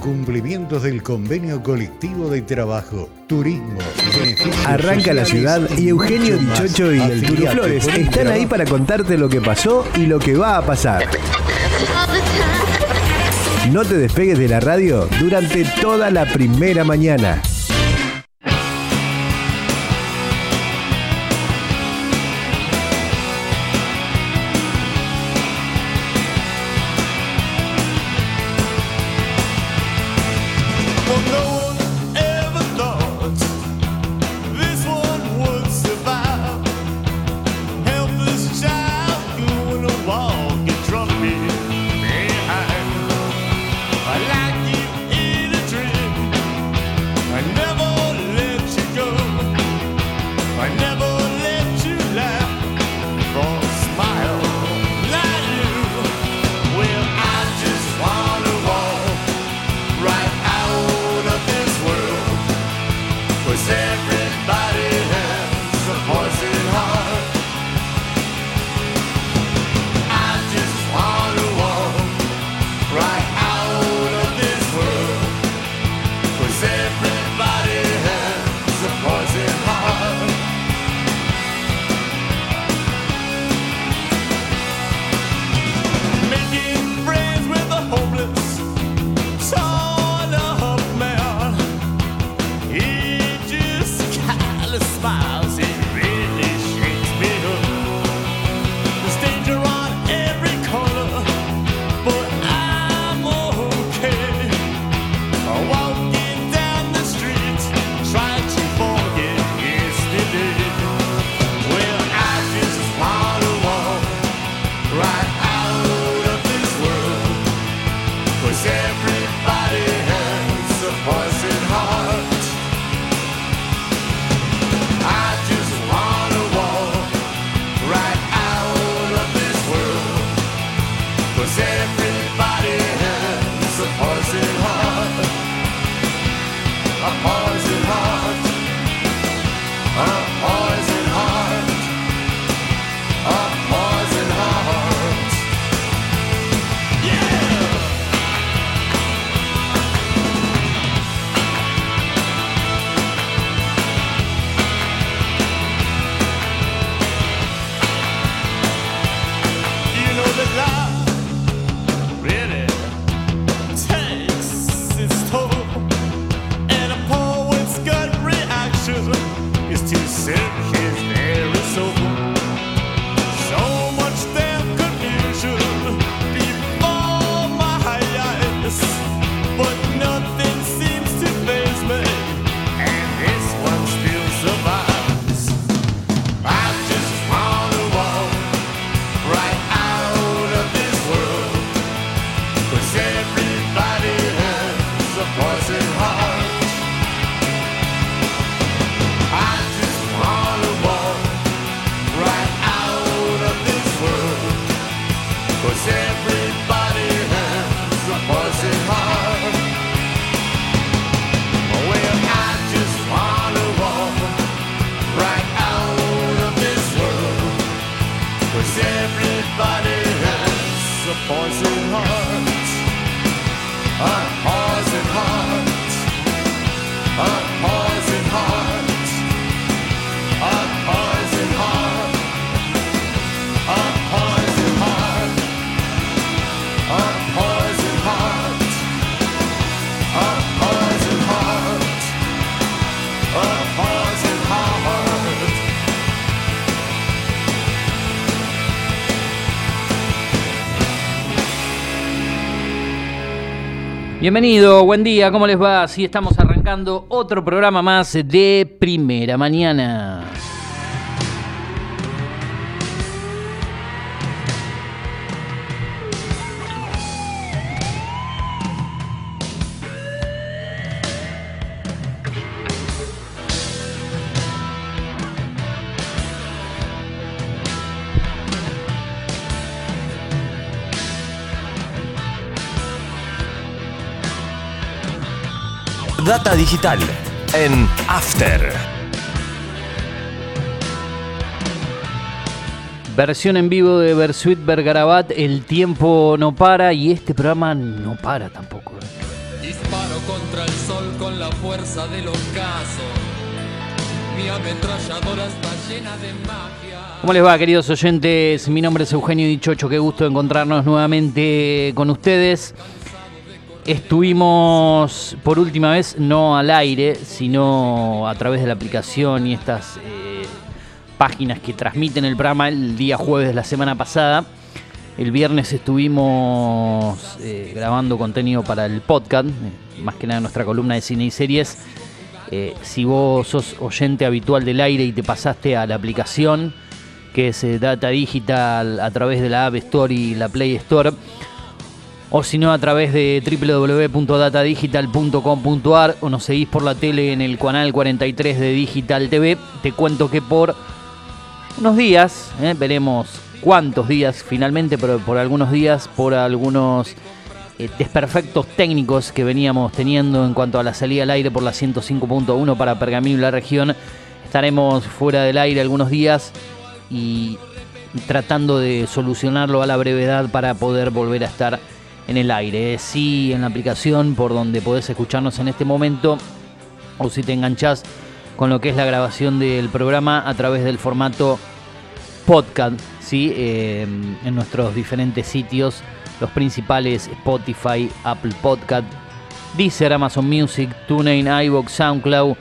Cumplimientos del convenio colectivo de trabajo, turismo. Arranca la ciudad y Eugenio Dichocho y el Turo Flores están ahí para contarte lo que pasó y lo que va a pasar. No te despegues de la radio durante toda la primera mañana. Bienvenido, buen día, ¿cómo les va? Sí, estamos arrancando otro programa más de Primera Mañana. Data Digital en After. Versión en vivo de Bersuit Bergarabat, el tiempo no para y este programa no para tampoco. ¿eh? Disparo contra el sol con la fuerza del ocaso. Mi ametralladora está llena de magia. ¿Cómo les va, queridos oyentes? Mi nombre es Eugenio Dichocho. Qué gusto encontrarnos nuevamente con ustedes. Estuvimos por última vez no al aire, sino a través de la aplicación y estas eh, páginas que transmiten el programa el día jueves de la semana pasada. El viernes estuvimos eh, grabando contenido para el podcast, eh, más que nada nuestra columna de cine y series. Si vos sos oyente habitual del aire y te pasaste a la aplicación, que es Data Digital a través de la App Store y la Play Store, o si no a través de www.datadigital.com.ar o nos seguís por la tele en el canal 43 de Digital TV, te cuento que por unos días, eh, veremos cuántos días finalmente, pero por algunos días, por algunos eh, desperfectos técnicos que veníamos teniendo en cuanto a la salida al aire por la 105.1 para Pergamino y la región, estaremos fuera del aire algunos días y tratando de solucionarlo a la brevedad para poder volver a estar en el aire. Sí, en la aplicación por donde podés escucharnos en este momento o si te enganchás con lo que es la grabación del programa a través del formato podcast, ¿sí? Eh, en nuestros diferentes sitios, los principales Spotify, Apple Podcast, Deezer, Amazon Music, TuneIn, iVoox, SoundCloud,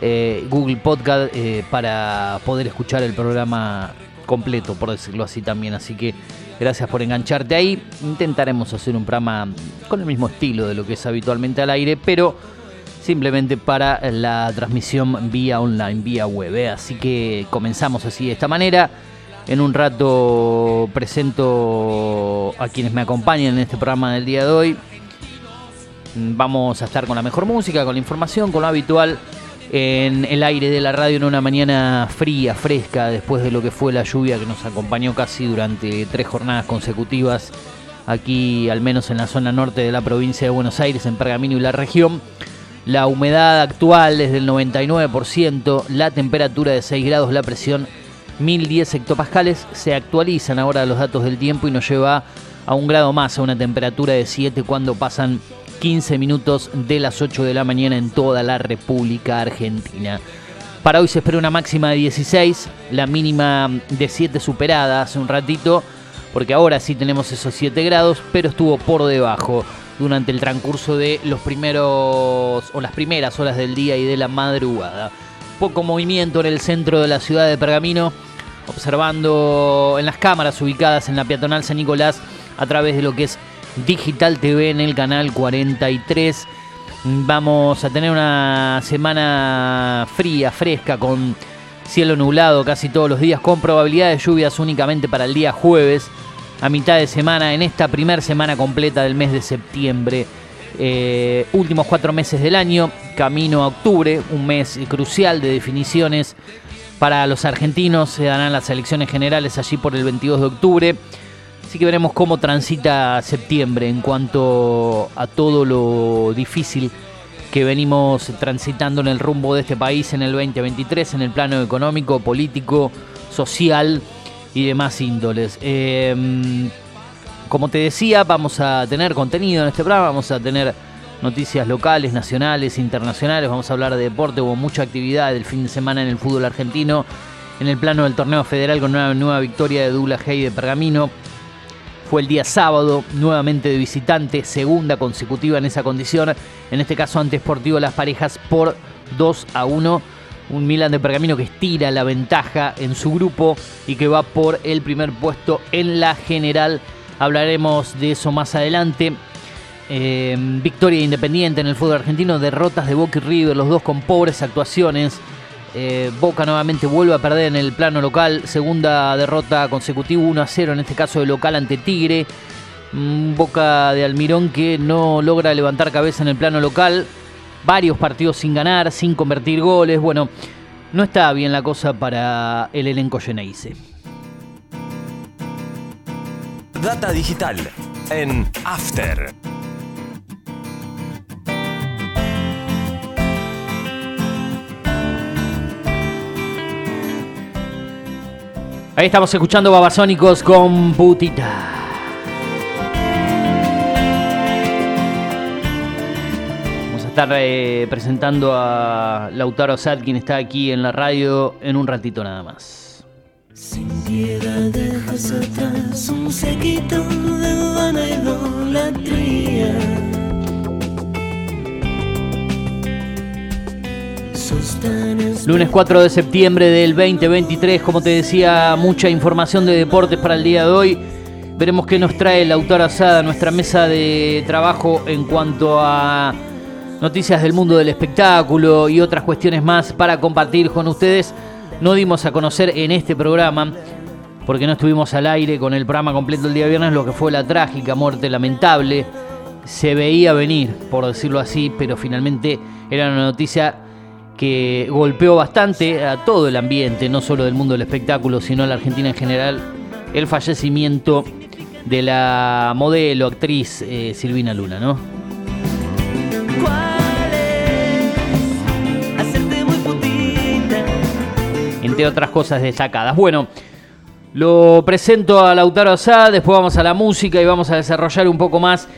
eh, Google Podcast, eh, para poder escuchar el programa completo, por decirlo así también. Así que gracias por engancharte ahí. Intentaremos hacer un programa con el mismo estilo de lo que es habitualmente al aire, pero simplemente para la transmisión vía online, vía web. ¿eh? Así que comenzamos así de esta manera. En un rato presento a quienes me acompañan en este programa del día de hoy. Vamos a estar con la mejor música, con la información, con lo habitual en el aire de la radio en una mañana fría, fresca, después de lo que fue la lluvia que nos acompañó casi durante tres jornadas consecutivas aquí, al menos en la zona norte de la provincia de Buenos Aires, en Pergamino y la región. La humedad actual es del 99%, la temperatura de 6 grados, la presión 1010 hectopascales. Se actualizan ahora los datos del tiempo y nos lleva a un grado más, a una temperatura de 7 cuando pasan 15 minutos de las 8 de la mañana en toda la República Argentina. Para hoy se espera una máxima de 16, la mínima de 7 superada hace un ratito, porque ahora sí tenemos esos 7 grados, pero estuvo por debajo durante el transcurso de los primeros o las primeras horas del día y de la madrugada. Poco movimiento en el centro de la ciudad de Pergamino, observando en las cámaras ubicadas en la peatonal San Nicolás a través de lo que es Digital TV en el canal 43. Vamos a tener una semana fría, fresca, con cielo nublado casi todos los días, con probabilidad de lluvias únicamente para el día jueves, a mitad de semana, en esta primera semana completa del mes de septiembre. Eh, últimos cuatro meses del año, camino a octubre, un mes crucial de definiciones para los argentinos. Se darán las elecciones generales allí por el 22 de octubre. Así que veremos cómo transita septiembre en cuanto a todo lo difícil que venimos transitando en el rumbo de este país en el 2023, en el plano económico, político, social y demás índoles. Eh, como te decía, vamos a tener contenido en este programa, vamos a tener noticias locales, nacionales, internacionales, vamos a hablar de deporte, hubo mucha actividad del fin de semana en el fútbol argentino, en el plano del torneo federal con una nueva victoria de Douglas Hay de Pergamino. Fue el día sábado, nuevamente de visitante, segunda consecutiva en esa condición. En este caso ante Sportivo Las Parejas por 2 a 1. Un Milan de Pergamino que estira la ventaja en su grupo y que va por el primer puesto en la general. Hablaremos de eso más adelante. Eh, victoria independiente en el fútbol argentino, derrotas de Boca y River, los dos con pobres actuaciones. Eh, Boca nuevamente vuelve a perder en el plano local, segunda derrota consecutiva 1 a 0, en este caso de local ante Tigre. Mm, Boca de Almirón que no logra levantar cabeza en el plano local, varios partidos sin ganar, sin convertir goles. Bueno, no está bien la cosa para el elenco Geneise. Data digital en After. Ahí estamos escuchando Babasónicos con Putita. estar eh, presentando a Lautaro Sad, quien está aquí en la radio, en un ratito nada más. Sin piedad dejas atrás un sequito de vana idolatría. Lunes 4 de septiembre del 2023, como te decía, mucha información de deportes para el día de hoy. Veremos qué nos trae Lautaro Asada, nuestra mesa de trabajo en cuanto a noticias del mundo del espectáculo y otras cuestiones más para compartir con ustedes. No dimos a conocer en este programa, porque no estuvimos al aire con el programa completo el día viernes, lo que fue la trágica muerte lamentable. Se veía venir, por decirlo así, pero finalmente era una noticia que golpeó bastante a todo el ambiente, no solo del mundo del espectáculo, sino a la Argentina en general, el fallecimiento de la modelo, actriz eh, Silvina Luna, ¿no? Entre otras cosas destacadas. Bueno, lo presento a Lautaro Asad, después vamos a la música y vamos a desarrollar un poco más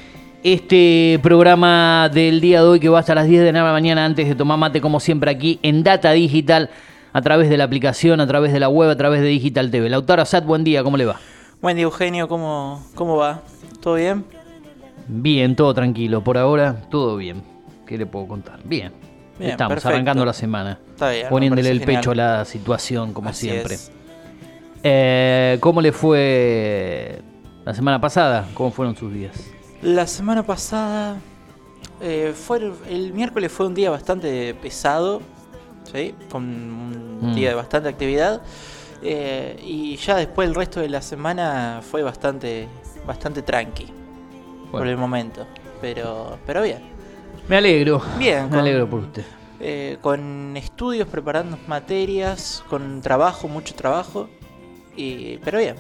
este programa del día de hoy que va hasta las 10 de la mañana antes de tomar mate como siempre aquí en Data Digital a través de la aplicación, a través de la web, a través de Digital TV. Lautaro Asad, buen día, ¿cómo le va? Buen día, Eugenio, ¿cómo, cómo va? ¿Todo bien? Bien, todo tranquilo, por ahora todo bien. ¿Qué le puedo contar? Bien. Bien, Estamos perfecto. arrancando la semana. Está bien. poniéndole el pecho a la situación, como Así siempre. Eh, ¿Cómo le fue la semana pasada? ¿Cómo fueron sus días? La semana pasada, eh, fue el, el miércoles fue un día bastante pesado, ¿sí? Con un Mm. día de bastante actividad. eh, y ya después el resto de la semana fue bastante, bastante tranqui por el momento. Pero, pero bien. Me alegro. Bien, Me con- alegro por usted. Eh, con estudios, preparando materias, con trabajo, mucho trabajo. Y, pero bien.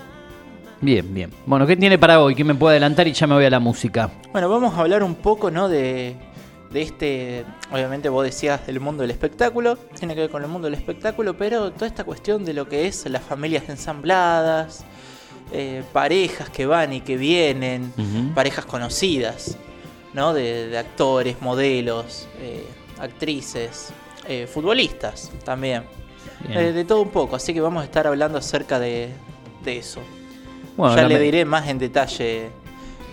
Bien, bien. Bueno, ¿qué tiene para hoy? ¿Qué me puede adelantar? Y ya me voy a la música. Bueno, vamos a hablar un poco, ¿no? De, de este, obviamente vos decías del mundo del espectáculo, tiene que ver con el mundo del espectáculo, pero toda esta cuestión de lo que es las familias ensambladas, eh, parejas que van y que vienen, parejas conocidas, ¿no? De, de actores, modelos, eh, actrices, eh, futbolistas también. Eh, de todo un poco, así que vamos a estar hablando acerca de, de eso. Bueno, ya le diré más en detalle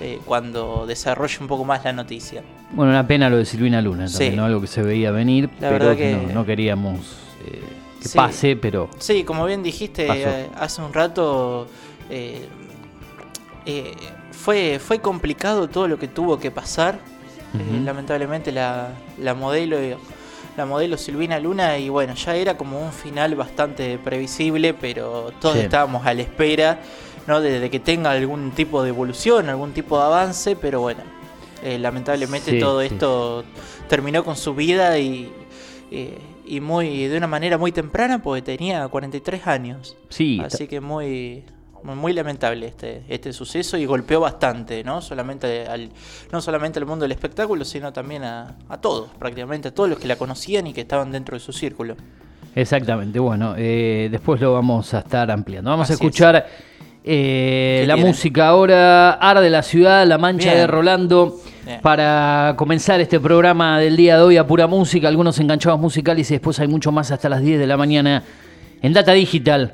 eh, cuando desarrolle un poco más la noticia. Bueno, una pena lo de Silvina Luna, también, Sí. ¿no? Algo que se veía venir, La pero que no, no queríamos eh, que Sí. pase, pero Sí, como bien dijiste eh, hace un rato, fue, fue complicado todo lo que tuvo que pasar. Lamentablemente la, la modelo la modelo Silvina Luna y bueno, ya era como un final bastante previsible, pero todos Sí. estábamos a la espera ¿no? de, de que tenga algún tipo de evolución, algún tipo de avance, pero bueno, eh, lamentablemente Sí, todo sí. esto terminó con su vida y, eh, y muy de una manera muy temprana porque tenía 43 años. sí, Así que muy muy- lamentable este, este suceso y golpeó bastante, ¿no? Solamente al, no solamente al mundo del espectáculo, sino también a, a todos, prácticamente a todos los que la conocían y que estaban dentro de su círculo. exactamente. Bueno, eh, después lo vamos a estar ampliando. Vamos a Así es. Eh, ¿Qué la tiene? música ahora. Arde la ciudad, La Mancha Bien. de Rolando. Bien. Para comenzar este programa del día de hoy a pura música, algunos enganchados musicales y después hay mucho más hasta las 10 de la mañana en Data Digital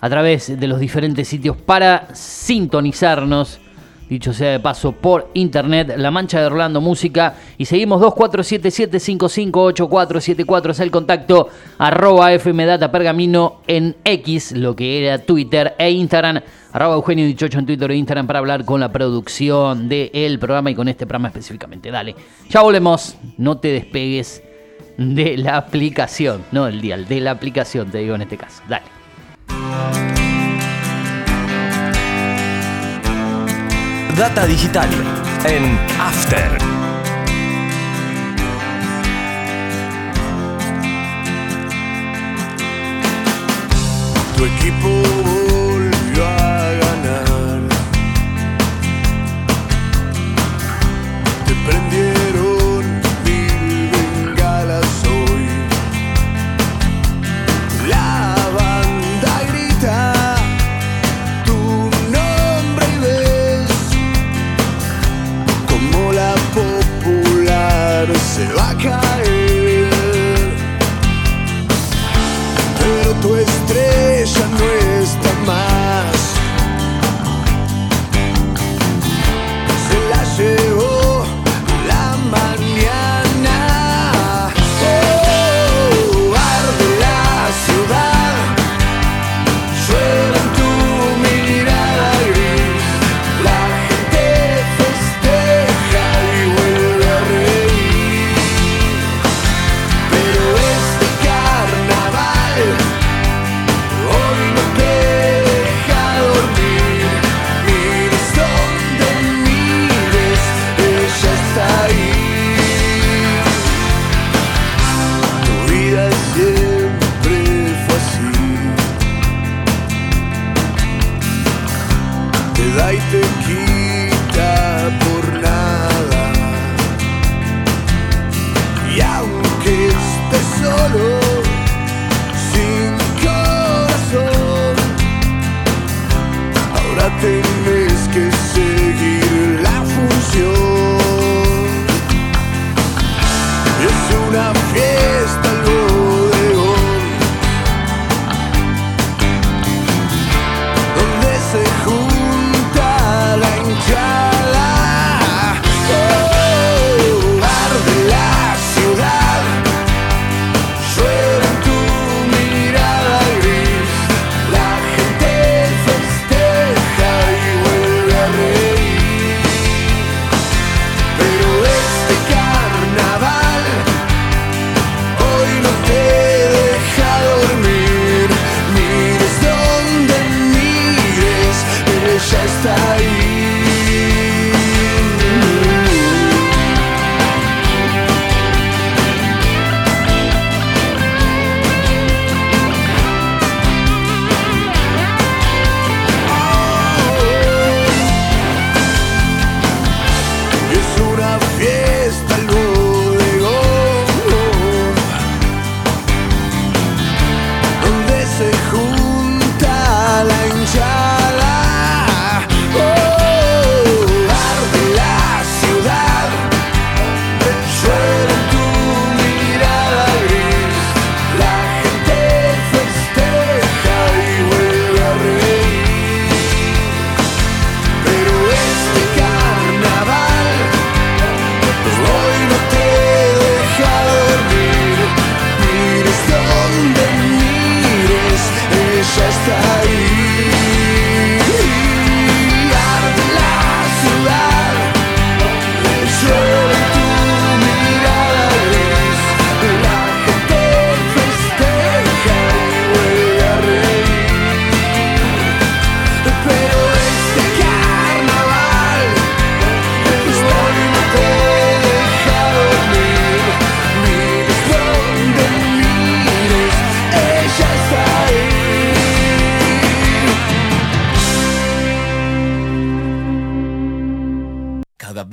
a través de los diferentes sitios para sintonizarnos, dicho sea de paso, por internet, La Mancha de Rolando Música. Y seguimos 2477558474 es el contacto, arroba FMData Pergamino en X, lo que era Twitter e Instagram, arroba Eugenio 18 en Twitter e Instagram para hablar con la producción del programa y con este programa específicamente. Dale, ya volvemos, no te despegues de la aplicación, no del dial, de la aplicación, te digo en este caso. Dale. Data digital en After.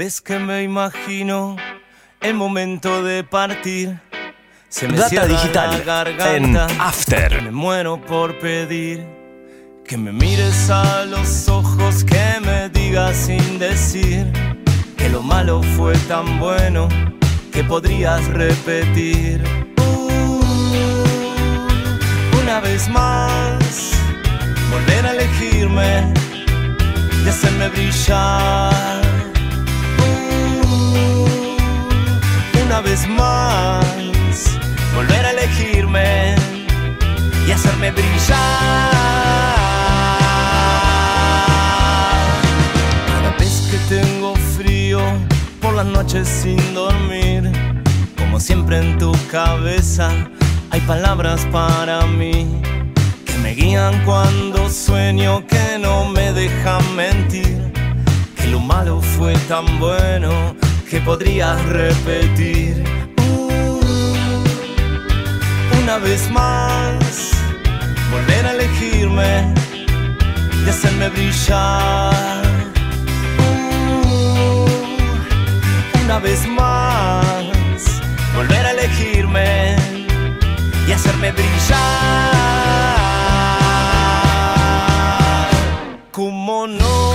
Vez que me imagino el momento de partir, se me Data digital la garganta. en After. Me muero por pedir que me mires a los ojos, que me digas sin decir que lo malo fue tan bueno que podrías repetir. Uh, una vez más, volver a elegirme y hacerme brillar. Vez más, volver a elegirme y hacerme brillar. Cada vez que tengo frío por las noches sin dormir, como siempre en tu cabeza hay palabras para mí que me guían cuando sueño, que no me dejan mentir, que lo malo fue tan bueno que podrías repetir. Uh, una vez más, volver a elegirme y hacerme brillar. Uh, una vez más, volver a elegirme y hacerme brillar. ¿Cómo no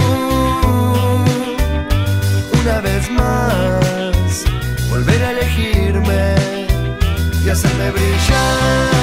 असमेव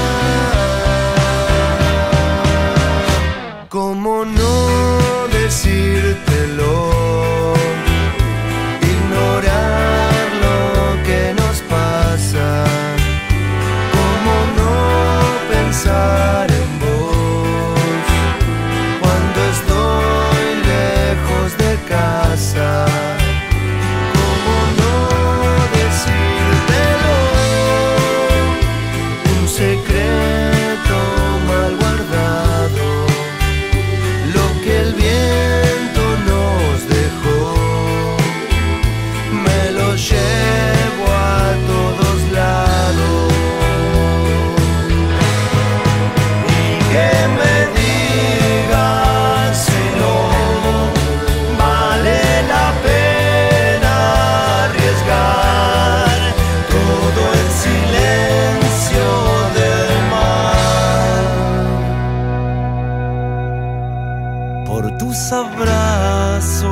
por tus abrazos,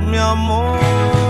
mi amor.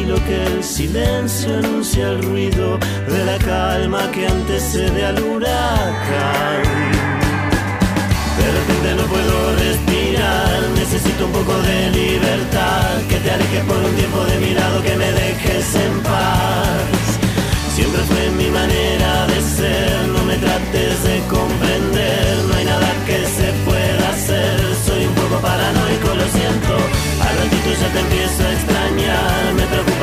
Tranquilo que el silencio anuncia el ruido de la calma que antecede al huracán. De repente no puedo respirar, necesito un poco de libertad, que te alejes por un tiempo de mi lado, que me dejes en paz.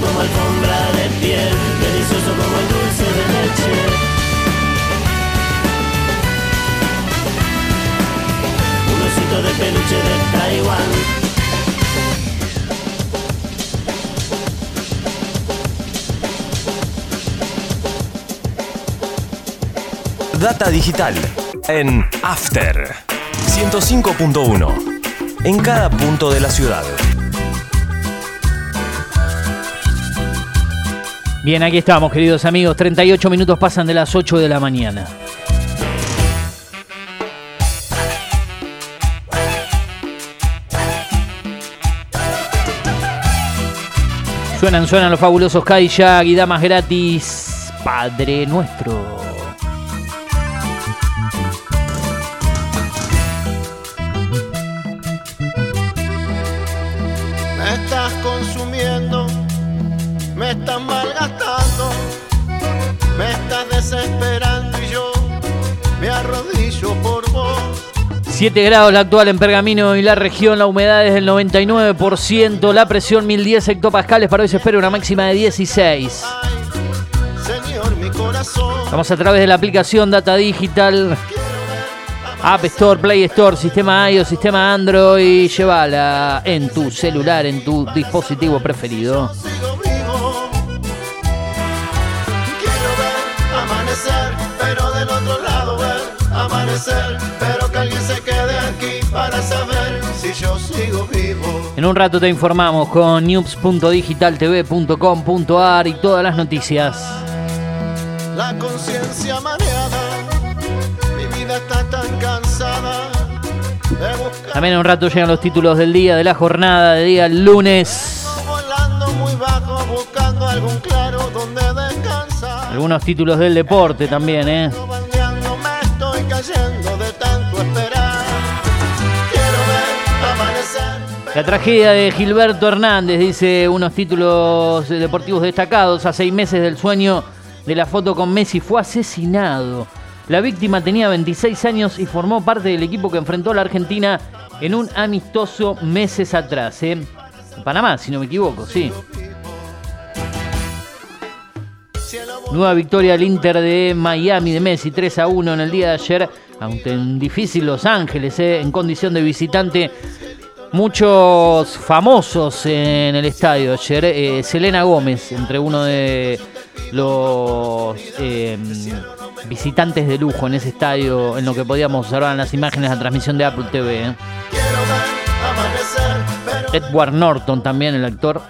Como alfombra de piel, delicioso como el dulce de leche. Un osito de peluche de Taiwán. Data digital en After 105.1 en cada punto de la ciudad. Bien, aquí estamos, queridos amigos. 38 minutos pasan de las 8 de la mañana. Suenan, suenan los fabulosos Kayak y damas gratis. Padre nuestro. 7 grados la actual en Pergamino y la región, la humedad es del 99%, la presión 1010 hectopascales, para hoy se espera una máxima de 16. Señor, mi corazón. Estamos a través de la aplicación Data Digital, App Store, Play Store, sistema iOS, sistema Android, llévala en tu celular, en tu dispositivo preferido. Sigo vivo. Quiero ver amanecer, pero amanecer, En un rato te informamos con news.digitaltv.com.ar y todas las noticias. La conciencia mareada, mi vida está tan cansada También en un rato llegan los títulos del día, de la jornada, de día lunes. Algunos títulos del deporte también, ¿eh? La tragedia de Gilberto Hernández, dice unos títulos deportivos destacados. A seis meses del sueño de la foto con Messi fue asesinado. La víctima tenía 26 años y formó parte del equipo que enfrentó a la Argentina en un amistoso meses atrás. ¿eh? Panamá, si no me equivoco, sí. Nueva victoria al Inter de Miami de Messi, 3 a 1 en el día de ayer, aunque en difícil Los Ángeles, ¿eh? en condición de visitante. Muchos famosos en el estadio ayer. eh, Selena Gómez, entre uno de los eh, visitantes de lujo en ese estadio, en lo que podíamos observar en las imágenes de la transmisión de Apple TV. ¿eh? Edward Norton también, el actor.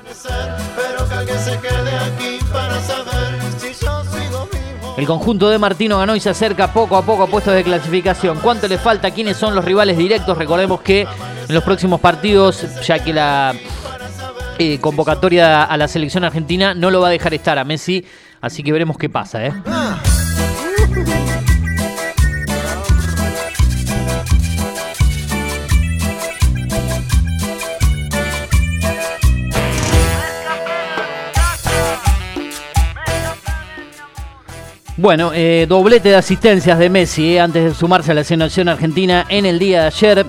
El conjunto de Martino ganó y se acerca poco a poco a puestos de clasificación. ¿Cuánto le falta? ¿Quiénes son los rivales directos? Recordemos que en los próximos partidos, ya que la eh, convocatoria a la selección argentina no lo va a dejar estar a Messi, así que veremos qué pasa. ¿eh? Bueno, eh, doblete de asistencias de Messi eh, antes de sumarse a la selección argentina en el día de ayer.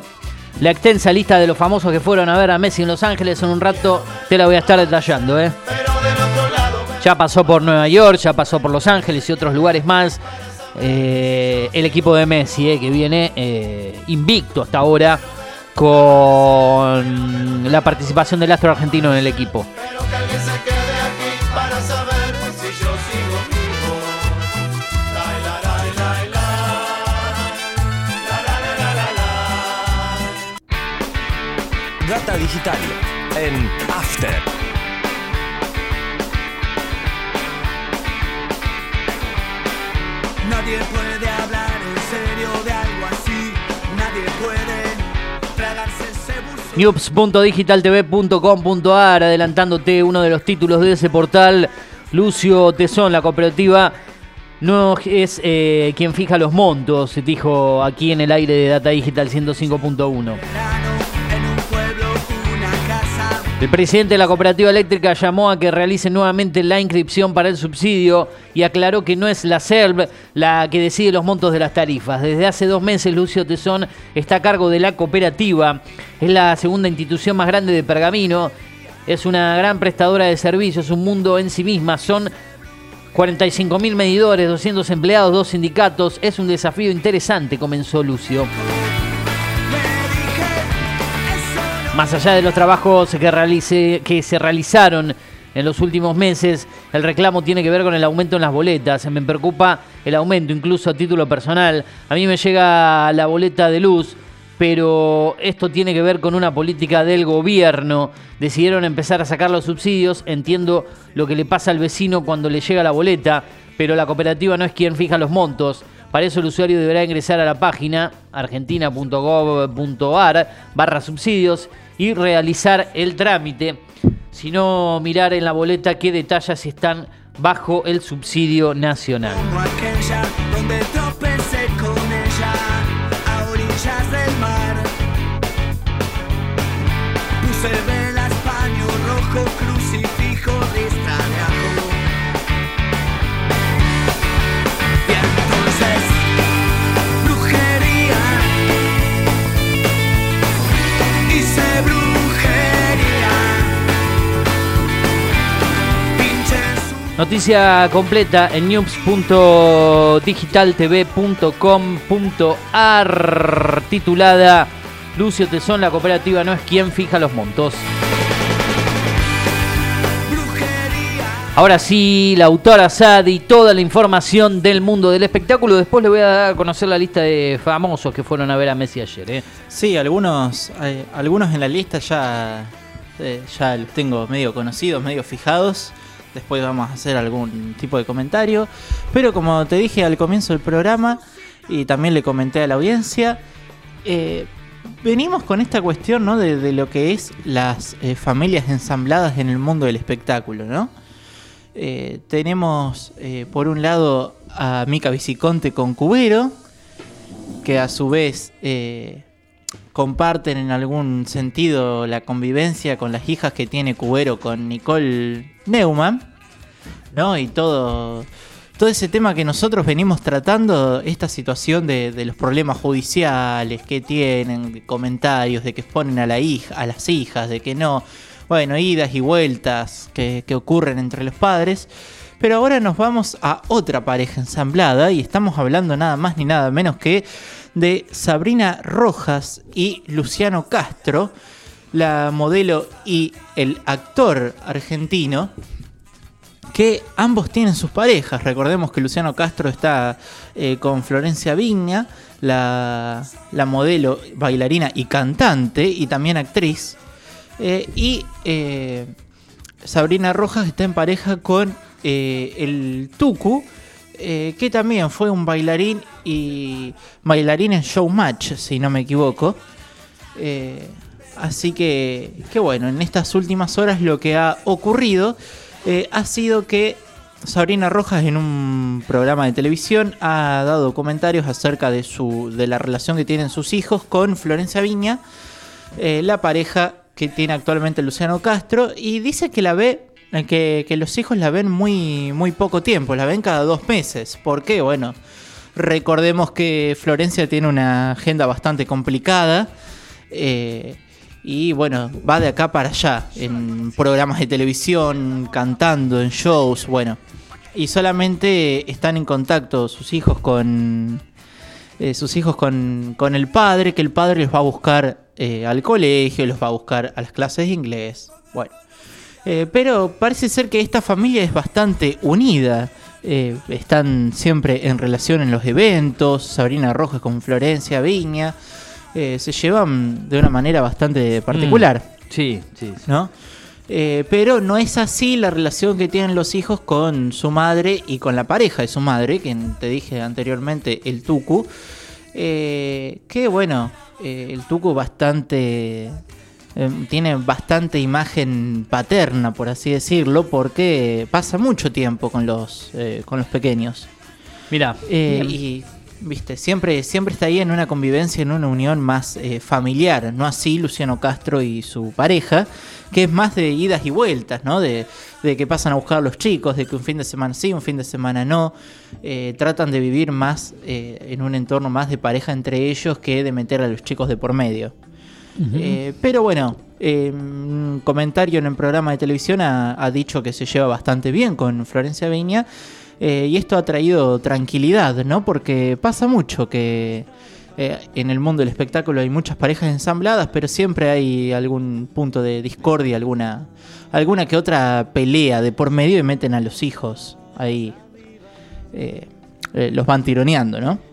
La extensa lista de los famosos que fueron a ver a Messi en Los Ángeles en un rato te la voy a estar detallando. ¿eh? Ya pasó por Nueva York, ya pasó por Los Ángeles y otros lugares más. Eh, el equipo de Messi, que viene invicto hasta ahora con la participación del astro argentino en el equipo. Digital en After. Nadie puede hablar en serio de algo así. Nadie puede tragarse ese buzo. News.digitaltv.com.ar adelantándote uno de los títulos de ese portal. Lucio Tesón, la cooperativa, no es eh, quien fija los montos, dijo aquí en el aire de Data Digital 105.1. El presidente de la cooperativa eléctrica llamó a que realicen nuevamente la inscripción para el subsidio y aclaró que no es la SERV la que decide los montos de las tarifas. Desde hace dos meses Lucio Tesón está a cargo de la cooperativa. Es la segunda institución más grande de Pergamino. Es una gran prestadora de servicios, un mundo en sí misma. Son 45.000 medidores, 200 empleados, dos sindicatos. Es un desafío interesante, comenzó Lucio. Más allá de los trabajos que, realice, que se realizaron en los últimos meses, el reclamo tiene que ver con el aumento en las boletas. Me preocupa el aumento, incluso a título personal. A mí me llega la boleta de luz, pero esto tiene que ver con una política del gobierno. Decidieron empezar a sacar los subsidios. Entiendo lo que le pasa al vecino cuando le llega la boleta, pero la cooperativa no es quien fija los montos. Para eso el usuario deberá ingresar a la página argentina.gov.ar barra subsidios y realizar el trámite. Si no, mirar en la boleta qué detalla si están bajo el subsidio nacional. Noticia completa en news.digitaltv.com.ar titulada Lucio Tesón, la cooperativa no es quien fija los montos. Ahora sí, la autora Sad y toda la información del mundo del espectáculo. Después le voy a dar a conocer la lista de famosos que fueron a ver a Messi ayer. ¿eh? Sí, algunos, eh, algunos en la lista ya, eh, ya los tengo medio conocidos, medio fijados. Después vamos a hacer algún tipo de comentario. Pero como te dije al comienzo del programa, y también le comenté a la audiencia, eh, venimos con esta cuestión ¿no? de, lo que es las eh, familias ensambladas en el mundo del espectáculo, ¿no? Eh, tenemos por un lado a Mica Viciconte con Cubero, que a su vez comparten en algún sentido la convivencia con las hijas que tiene Cubero con Nicole Neumann, ¿no? Y todo, todo ese tema que nosotros venimos tratando, esta situación de, de los problemas judiciales que tienen, comentarios de que exponen a, la hija, a las hijas, de que no, bueno, idas y vueltas que, que ocurren entre los padres. Pero ahora nos vamos a otra pareja ensamblada y estamos hablando nada más ni nada menos que de Sabrina Rojas y Luciano Castro, la modelo y el actor argentino, que ambos tienen sus parejas. Recordemos que Luciano Castro está eh, con Florencia Vigna, la, modelo, bailarina y cantante, y también actriz. Eh, y eh, Sabrina Rojas está en pareja con el Tucu, eh, que también fue un bailarín y bailarín en Showmatch, si no me equivoco. Eh, así que, que bueno, en estas últimas horas lo que ha ocurrido eh, ha sido que Sabrina Rojas en un programa de televisión ha dado comentarios acerca de, su, de la relación que tienen sus hijos con Florencia Viña, la pareja que tiene actualmente Luciano Castro, y dice que la ve, que, los hijos la ven muy, muy poco tiempo, la ven cada dos meses. ¿Por qué? Bueno, recordemos que Florencia tiene una agenda bastante complicada. eh, y bueno, va de acá para allá, en programas de televisión, cantando, en shows, bueno. Y solamente están en contacto sus hijos con. eh, sus hijos con, con el padre, que el padre los va a buscar eh, al colegio, los va a buscar a las clases de inglés. Bueno. Eh, pero parece ser que esta familia es bastante unida. Eh, están siempre en relación en los eventos. Sabrina Rojas con Florencia Viña. eh, se llevan de una manera bastante particular. Sí, sí. sí. ¿no? Pero no es así la relación que tienen los hijos con su madre y con la pareja de su madre, que te dije anteriormente, el Tucu. Que bueno, el Tucu bastante. Eh, tiene bastante imagen paterna, por así decirlo, porque pasa mucho tiempo con los, eh, con los pequeños. Mira, Eh, y viste, siempre, siempre está ahí en una convivencia, en una unión más eh, familiar, no así Luciano Castro y su pareja, que es más de idas y vueltas, ¿no? De, de que pasan a buscar a los chicos, de que un fin de semana sí, un fin de semana no. Eh, tratan de vivir más eh, en un entorno más de pareja entre ellos que de meter a los chicos de por medio. Eh, pero bueno, un comentario en el programa de televisión ha, dicho que se lleva bastante bien con Florencia Viña. eh, y esto ha traído tranquilidad, ¿no? Porque pasa mucho que eh, en el mundo del espectáculo hay muchas parejas ensambladas, pero siempre hay algún punto de discordia, alguna, alguna que otra pelea de por medio y meten a los hijos ahí. los van tironeando, ¿no?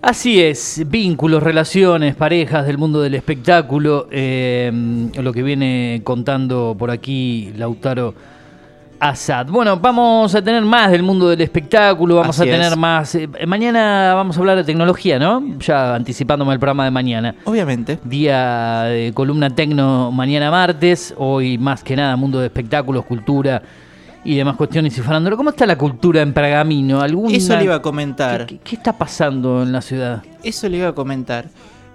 Así es, vínculos, relaciones, parejas del mundo del espectáculo, eh, lo que viene contando por aquí Lautaro Assad. Bueno, vamos a tener más del mundo del espectáculo, vamos Así a tener es. más... eh, mañana vamos a hablar de tecnología, ¿no? Ya anticipándome el programa de mañana. Obviamente. Día de columna tecno mañana martes, hoy más que nada mundo de espectáculos, cultura y demás cuestiones y farándula. ¿Cómo está la cultura en Pergamino? ¿Alguna... Eso le iba a comentar. ¿Qué, qué está pasando en la ciudad? Eso le iba a comentar.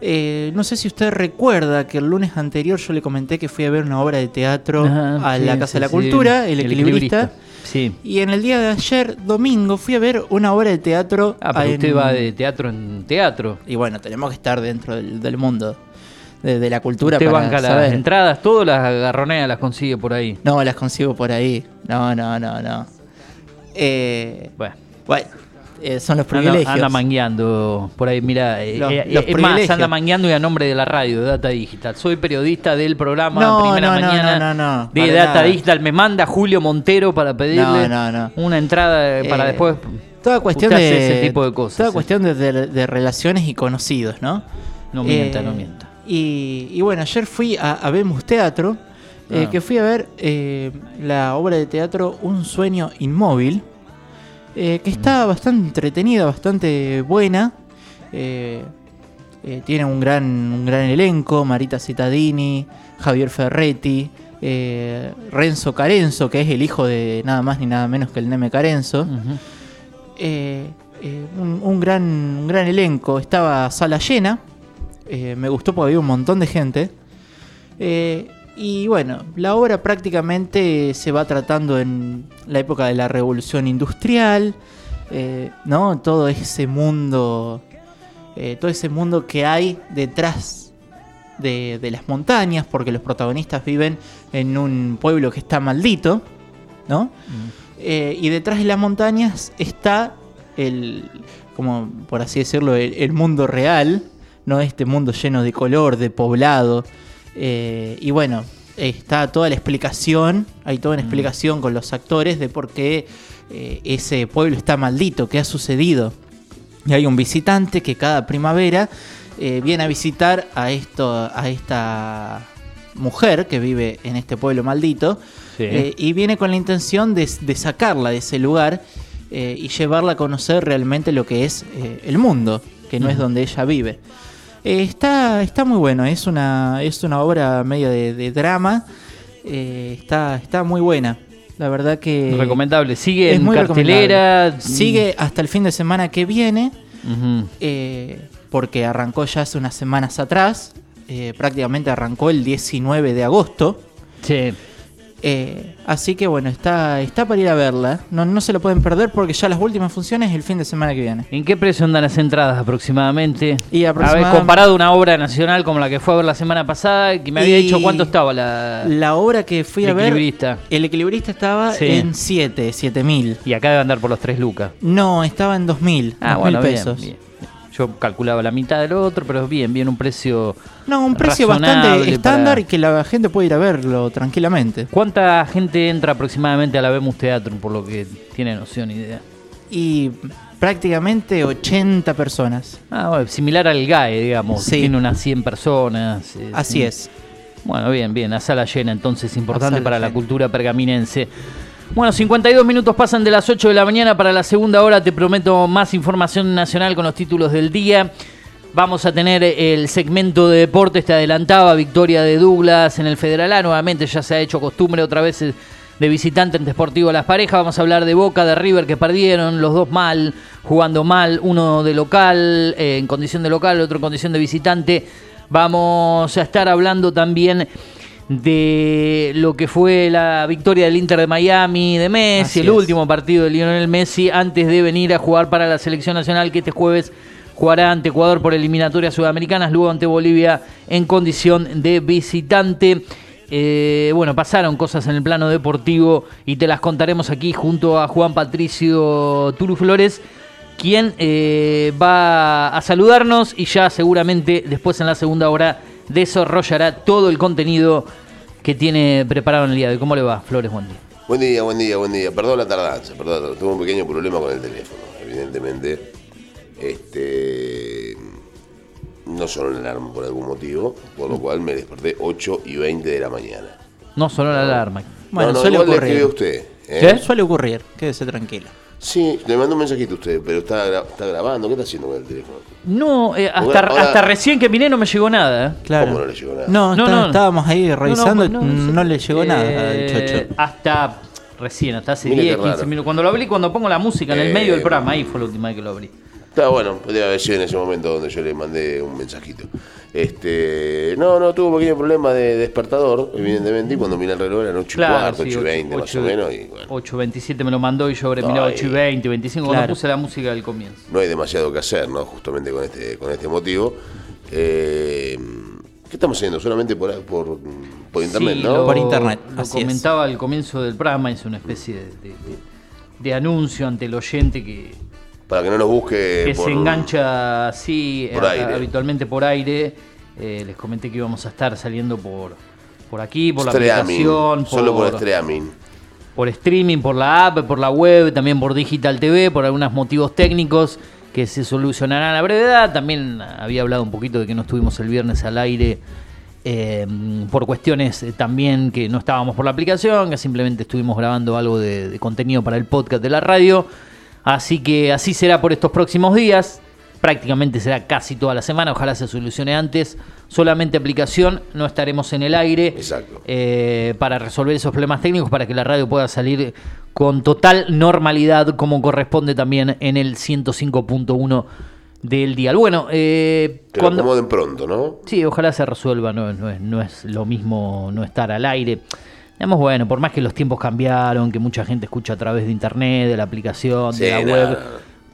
Eh, no sé si usted recuerda que el lunes anterior yo le comenté que fui a ver una obra de teatro Ajá, a sí, la Casa sí, de la. Cultura, El, El Equilibrista. Equilibrista. Sí. Y en el día de ayer, domingo, fui a ver una obra de teatro. Ah, pero en- usted va de teatro en teatro. Y bueno, tenemos que estar dentro del, del mundo de, de la cultura para banca las entradas, todas las agarronea, las consigue por ahí. No, las consigo por ahí. No, no, no, no. Eh, Bueno. bueno, eh, son los Anda, privilegios. anda mangueando por ahí, mira. eh, Los- eh, los es más, anda mangueando y a nombre de la radio, de Data Digital. Soy periodista del programa No, Primera no, Mañana no, no, no, de Data nada. Digital. Me manda Julio Montero para pedirle una entrada para después. Toda cuestión de ese tipo de cosas. Toda cuestión de, de- de relaciones y conocidos, ¿no? No mienta, no mienta. Y, y bueno, ayer fui a, a Vemos Teatro, eh, Ah. que fui a ver eh, la obra de teatro Un sueño inmóvil, eh, que Mm. está bastante entretenida, bastante buena. Tiene un gran, un gran elenco, Marita Cittadini, Javier Ferretti, Renzo Carenzo, que es el hijo de nada más ni nada menos que el Neme Carenzo. Un, un gran, un gran elenco. Estaba sala llena. Eh, me gustó porque había un montón de gente. Eh, y bueno, la obra prácticamente se va tratando en la época de la revolución industrial. eh, ¿No? Todo ese mundo. eh, todo ese mundo que hay detrás de, de las montañas. Porque los protagonistas viven en un pueblo que está maldito. ¿No? Eh, y detrás de las montañas está el, como por así decirlo, el, el mundo real, ¿no? Este mundo lleno de color, de poblado. Eh, y bueno, está toda la explicación, hay toda una explicación con los actores de por qué eh, ese pueblo está maldito, qué ha sucedido. Y hay un visitante que cada primavera eh, viene a visitar a, esto, a esta mujer que vive en este pueblo maldito. Sí. eh, y viene con la intención de, de sacarla de ese lugar y llevarla a conocer realmente lo que es el mundo, que no es donde ella vive. Eh, está, está muy bueno, es una, es una obra media de, de drama, eh, está, está muy buena. La verdad que... Recomendable. Sigue es en muy cartelera. Sigue hasta el fin de semana que viene, eh, porque arrancó ya hace unas semanas atrás, eh, prácticamente arrancó el 19 de agosto. Sí. Eh, así que bueno, está, está para ir a verla. No, no se lo pueden perder porque ya las últimas funciones el fin de semana que viene. ¿En qué precio andan las entradas aproximadamente? Y A ver, comparado una obra nacional como la que fue a ver la semana pasada, que me había dicho cuánto estaba la... La obra que fui El a ver, equilibrista. el equilibrista estaba Sí. en 7, 7000. Y acá debe andar por los 3 lucas. No, estaba en 2000, Ah, 2000 bueno, bien, pesos. bien. Yo calculaba la mitad del otro, pero bien, bien, un precio No, un precio bastante estándar para- y que la gente puede ir a verlo tranquilamente. ¿Cuánta gente entra aproximadamente a la Vemos Teatro, por lo que tiene noción, idea? Y prácticamente 80 personas. Ah, bueno, similar al GAE, digamos, Sí. tiene unas 100 personas. eh, Así sí. es. Bueno, bien, bien, a sala llena, entonces importante para la cultura pergaminense. Bueno, 52 minutos pasan de las 8 de la mañana para la segunda hora. Te prometo más información nacional con los títulos del día. Vamos a tener el segmento de deportes, te adelantaba, victoria de Douglas en el Federal A. Nuevamente ya se ha hecho costumbre otra vez de visitante en Deportivo Las Parejas. Vamos a hablar de Boca, de River que perdieron, los dos mal, jugando mal, uno de local, eh, en condición de local, otro en condición de visitante. Vamos a estar hablando también de lo que fue la victoria del Inter de Miami, de Messi, Así el es. último partido de Lionel Messi antes de venir a jugar para la selección nacional que este jueves jugará ante Ecuador por eliminatorias sudamericanas, luego ante Bolivia en condición de visitante. Eh, bueno, pasaron cosas en el plano deportivo y te las contaremos aquí junto a Juan Patricio Tulu Flores, quien eh, va a saludarnos y ya seguramente después en la segunda hora desarrollará todo el contenido que tiene preparado en el día de hoy. ¿Cómo le va, Flores? Buen día. Buen día, buen día, buen día. Perdón la tardanza, perdón, tuve un pequeño problema con el teléfono, evidentemente. Este. No sonó la alarma por algún motivo, por lo cual me desperté 8 y 20 de la mañana. No sonó la alarma. Bueno, no, no, suele igual ocurrir. a usted. ¿eh? ¿Qué? Suele ocurrir, quédese tranquilo. Sí, le mandó un mensajito a usted, pero está, gra- está grabando. ¿Qué está haciendo con el teléfono? No, eh, hasta, Ahora- hasta recién que vine no me llegó nada. ¿eh? Claro. ¿Cómo no le llegó nada? No, No, está- no. estábamos ahí revisando, No, no, no, no, le llegó nada al Eh, chocho. Hasta recién, hasta hace qué 10, 15 raro. minutos. Cuando lo abrí, cuando pongo la música en el Eh, medio del programa, ahí fue la última vez que lo abrí. Está bueno, debe haber sido en ese momento donde yo le mandé un mensajito. Este, no, no, tuvo un pequeño problema de despertador, evidentemente, y cuando miré el reloj eran 8 y cuarto, 8 y 20 más o menos, y bueno, 8.27 me lo mandó y yo habré No, mirado y- 8 y 20, 25, Claro. cuando puse la música del comienzo. no hay demasiado que hacer, ¿no? Justamente con este, con este motivo. Eh, ¿Qué estamos haciendo? Solamente por, por, por internet, Sí, ¿no? lo- Por internet, Lo así es. comentaba al comienzo del programa, es una especie de, de- de- de anuncio ante el oyente que Para que no nos busque. que por- se engancha así por habitualmente por aire. Eh, les comenté que íbamos a estar saliendo por, por aquí, por la aplicación, Solo por streaming. por streaming, por la app, por la web, también por Digital TV, por algunos motivos técnicos que se solucionarán a brevedad. También había hablado un poquito de que no estuvimos el viernes al aire eh, por cuestiones eh, también que no estábamos por la aplicación, que simplemente estuvimos grabando algo de, de contenido para el podcast de la radio. Así que así será por estos próximos días. Prácticamente será casi toda la semana. Ojalá se solucione antes. Solamente aplicación, no estaremos en el aire Exacto. eh, para resolver esos problemas técnicos, para que la radio pueda salir con total normalidad, como corresponde también en el 105.1 del día. Bueno, eh, Que cuando, lo acomoden pronto, ¿no? Sí, ojalá se resuelva, no, no es, no es lo mismo no estar al aire. Digamos, bueno, por más que los tiempos cambiaron, que mucha gente escucha a través de internet, de la aplicación, Sí, de la no, web, no, no.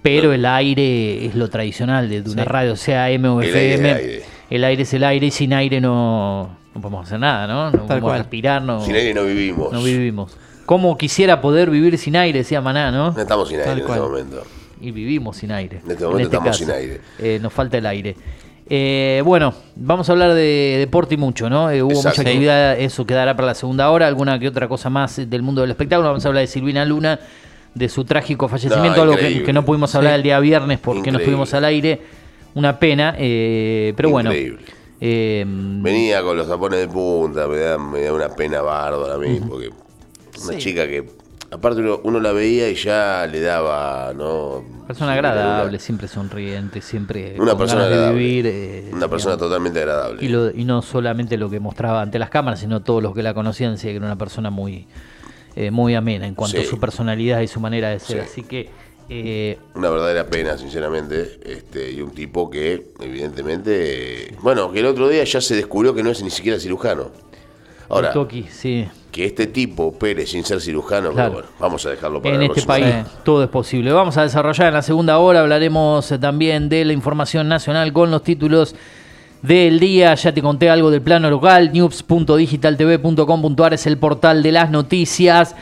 pero el aire es lo tradicional de, de una Sí. radio, sea M o El aire el aire. El aire es el aire y sin aire no, no podemos hacer nada, ¿no? No podemos cual. respirar, no, Sin aire no vivimos. no vivimos. ¿Cómo quisiera poder vivir sin aire? Decía Maná, ¿no? No estamos sin aire Tal en cual. este momento. Y vivimos sin aire. En este momento estamos sin aire. Eh, nos falta el aire. Eh, bueno, vamos a hablar de deporte y mucho, ¿no? Eh, hubo Exacto. mucha actividad, eso quedará para la segunda hora, alguna que otra cosa más del mundo del espectáculo. Vamos a hablar de Silvina Luna, de su trágico fallecimiento, No, algo que, no pudimos hablar Sí. el día viernes porque no Increíble. estuvimos al aire. Una pena, eh, pero bueno. Increíble. eh, Venía con los tapones de punta, me da, me da una pena bárbara a mí, porque una Sí. chica que, aparte uno, uno la veía y ya le daba, ¿no? persona agradable, Una, siempre sonriente, siempre una con persona ganas de vivir. eh, una persona totalmente agradable. Y, lo- y no solamente lo que mostraba ante las cámaras, sino todos los que la conocían decían que era una persona muy, eh, muy amena en cuanto Sí. a su personalidad y su manera de ser. Sí. Así que, eh, Una verdadera pena, sinceramente. Este, y un tipo que, evidentemente, bueno, que el otro día ya se descubrió que no es ni siquiera cirujano. Ahora, Toki, sí. que este tipo opere sin ser cirujano, Claro. pero bueno, vamos a dejarlo para En este país todo es posible. Vamos a desarrollar en la segunda hora, hablaremos eh, también de la información nacional con los títulos del día. Ya te conté algo del plano local, news.digitaltv.com.ar es el portal de las noticias.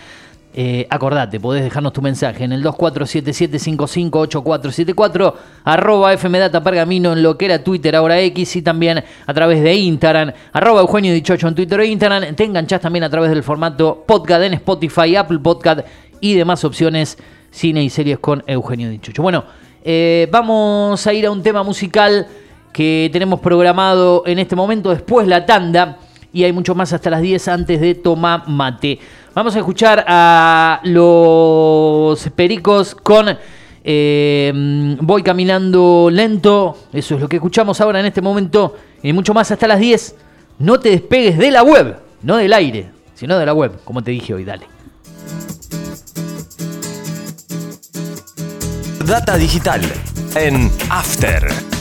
Eh, acordate, podés dejarnos tu mensaje en el 2477558474, arroba FMData Pergamino en lo que era Twitter, ahora X, y también a través de Instagram, arroba Eugenio Dichocho en Twitter e Instagram. Te enganchás también a través del formato podcast en Spotify, Apple Podcast y demás opciones, cine y series con Eugenio Dichocho. Bueno, eh, vamos a ir a un tema musical que tenemos programado en este momento, después la tanda, y hay mucho más hasta las 10 antes de tomar mate. Vamos a escuchar a los pericos con eh, Voy caminando lento, eso es lo que escuchamos ahora en este momento, y mucho más hasta las 10. No te despegues de la web, no del aire, sino de la web, como te dije hoy, dale. Data digital en After